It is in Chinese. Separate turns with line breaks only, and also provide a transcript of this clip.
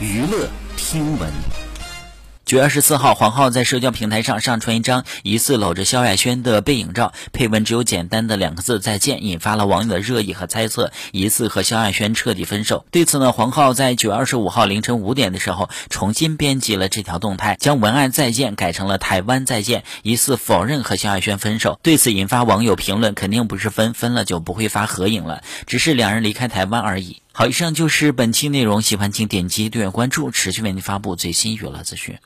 娱乐听闻。
九月二十四号，黄浩在社交平台上上传一张疑似搂着萧亚轩的背影照，配文只有简单的两个字“再见”，引发了网友的热议和猜测，疑似和萧亚轩彻底分手。对此呢，黄浩在九月二十五号凌晨五点的时候重新编辑了这条动态，将文案“再见”改成了“台湾再见”，疑似否认和萧亚轩分手。对此引发网友评论：“肯定不是分，分了就不会发合影了，只是两人离开台湾而已。”好，以上就是本期内容，喜欢请点击订阅关注，持续为您发布最新娱乐资讯。